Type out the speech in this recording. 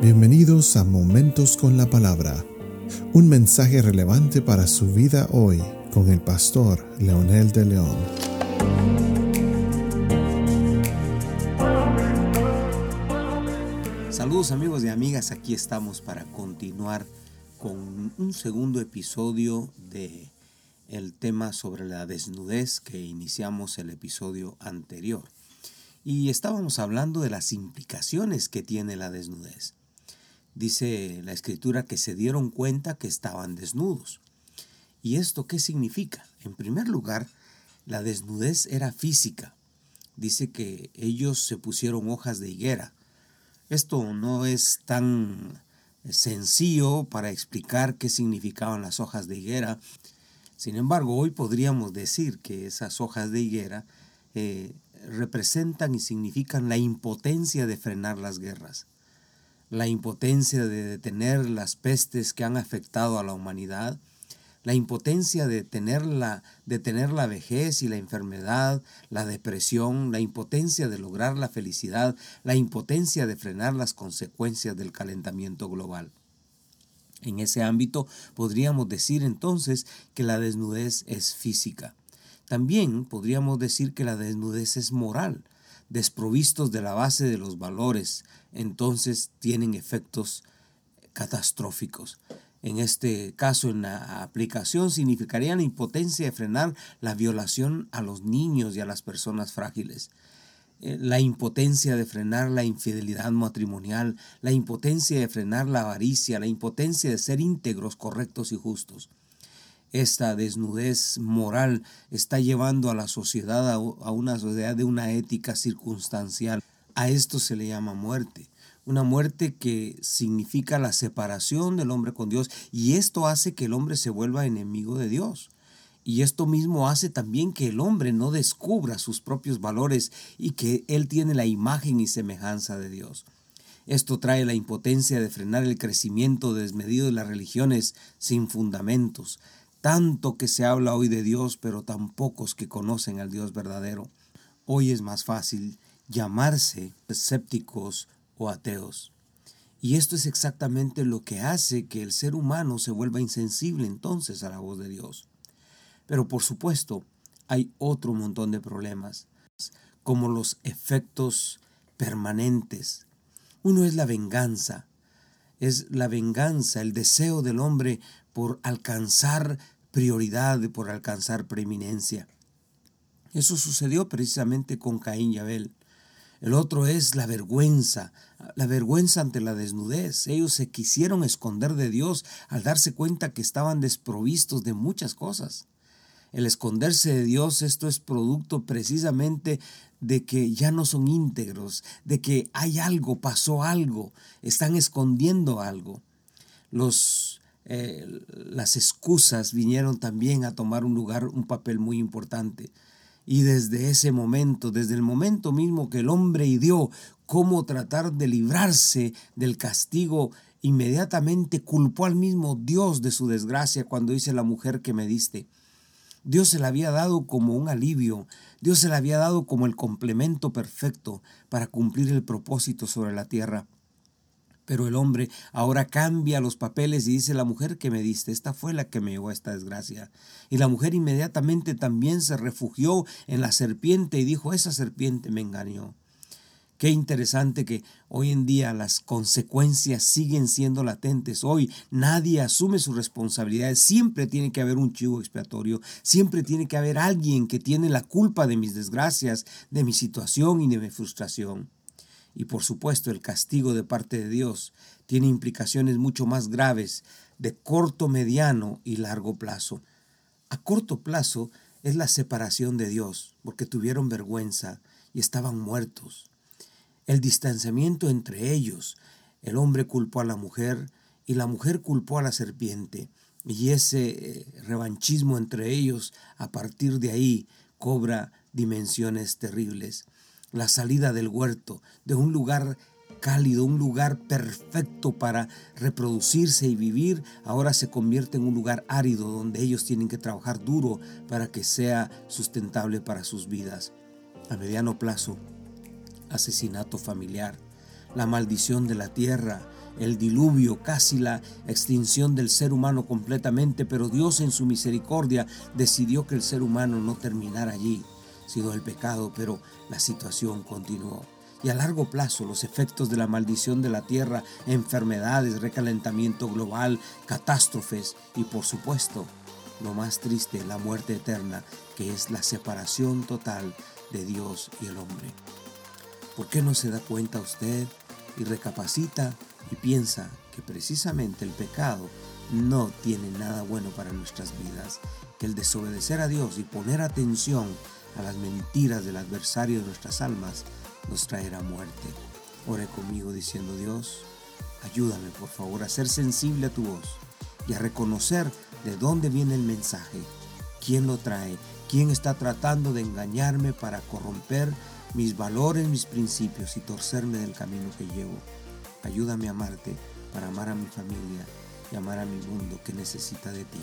Bienvenidos a Momentos con la Palabra, un mensaje relevante para su vida hoy con el pastor Leonel de León. Saludos amigos y amigas, aquí estamos para continuar con un segundo episodio de el tema sobre la desnudez que iniciamos el episodio anterior. Y estábamos hablando de las implicaciones que tiene la desnudez dice la escritura que se dieron cuenta que estaban desnudos. ¿Y esto qué significa? En primer lugar, la desnudez era física. Dice que ellos se pusieron hojas de higuera. Esto no es tan sencillo para explicar qué significaban las hojas de higuera. Sin embargo, hoy podríamos decir que esas hojas de higuera eh, representan y significan la impotencia de frenar las guerras la impotencia de detener las pestes que han afectado a la humanidad, la impotencia de tener la, de tener la vejez y la enfermedad, la depresión, la impotencia de lograr la felicidad, la impotencia de frenar las consecuencias del calentamiento global. En ese ámbito podríamos decir entonces que la desnudez es física. También podríamos decir que la desnudez es moral, desprovistos de la base de los valores, entonces tienen efectos catastróficos. En este caso, en la aplicación, significaría la impotencia de frenar la violación a los niños y a las personas frágiles eh, la impotencia de frenar la infidelidad matrimonial, la impotencia de frenar la avaricia, la impotencia de ser íntegros, correctos y justos. Esta desnudez moral está llevando a la sociedad a una sociedad de una ética circunstancial. A esto se le llama muerte. Una muerte que significa la separación del hombre con Dios y esto hace que el hombre se vuelva enemigo de Dios. Y esto mismo hace también que el hombre no descubra sus propios valores y que él tiene la imagen y semejanza de Dios. Esto trae la impotencia de frenar el crecimiento desmedido de las religiones sin fundamentos, tanto que se habla hoy de Dios, pero tan pocos que conocen al Dios verdadero. Hoy es más fácil llamarse escépticos o ateos. Y esto es exactamente lo que hace que el ser humano se vuelva insensible entonces a la voz de Dios. Pero por supuesto, hay otro montón de problemas, como los efectos permanentes. Uno es la venganza, es la venganza, el deseo del hombre por alcanzar prioridad, por alcanzar preeminencia. Eso sucedió precisamente con Caín y Abel. El otro es la vergüenza, la vergüenza ante la desnudez. Ellos se quisieron esconder de Dios al darse cuenta que estaban desprovistos de muchas cosas. El esconderse de Dios, esto es producto precisamente de que ya no son íntegros, de que hay algo, pasó algo, están escondiendo algo. Los, eh, las excusas vinieron también a tomar un lugar, un papel muy importante. Y desde ese momento, desde el momento mismo que el hombre ideó cómo tratar de librarse del castigo, inmediatamente culpó al mismo Dios de su desgracia cuando dice la mujer que me diste. Dios se la había dado como un alivio, Dios se la había dado como el complemento perfecto para cumplir el propósito sobre la tierra. Pero el hombre ahora cambia los papeles y dice, la mujer que me diste, esta fue la que me llevó a esta desgracia. Y la mujer inmediatamente también se refugió en la serpiente y dijo, esa serpiente me engañó. Qué interesante que hoy en día las consecuencias siguen siendo latentes. Hoy nadie asume sus responsabilidades. Siempre tiene que haber un chivo expiatorio. Siempre tiene que haber alguien que tiene la culpa de mis desgracias, de mi situación y de mi frustración. Y por supuesto el castigo de parte de Dios tiene implicaciones mucho más graves de corto, mediano y largo plazo. A corto plazo es la separación de Dios, porque tuvieron vergüenza y estaban muertos el distanciamiento entre ellos. El hombre culpó a la mujer y la mujer culpó a la serpiente. Y ese eh, revanchismo entre ellos, a partir de ahí, cobra dimensiones terribles. La salida del huerto, de un lugar cálido, un lugar perfecto para reproducirse y vivir, ahora se convierte en un lugar árido donde ellos tienen que trabajar duro para que sea sustentable para sus vidas. A mediano plazo, asesinato familiar, la maldición de la tierra, el diluvio, casi la extinción del ser humano completamente, pero Dios en su misericordia decidió que el ser humano no terminara allí, sino el pecado, pero la situación continuó. Y a largo plazo los efectos de la maldición de la tierra, enfermedades, recalentamiento global, catástrofes y por supuesto, lo más triste, la muerte eterna, que es la separación total de Dios y el hombre. ¿Por qué no se da cuenta usted y recapacita y piensa que precisamente el pecado no tiene nada bueno para nuestras vidas, que el desobedecer a Dios y poner atención a las mentiras del adversario de nuestras almas nos traerá muerte. Ore conmigo diciendo Dios, ayúdame por favor a ser sensible a tu voz y a reconocer de dónde viene el mensaje, quién lo trae, quién está tratando de engañarme para corromper mis valores, mis principios y torcerme del camino que llevo. Ayúdame a amarte para amar a mi familia y amar a mi mundo que necesita de ti.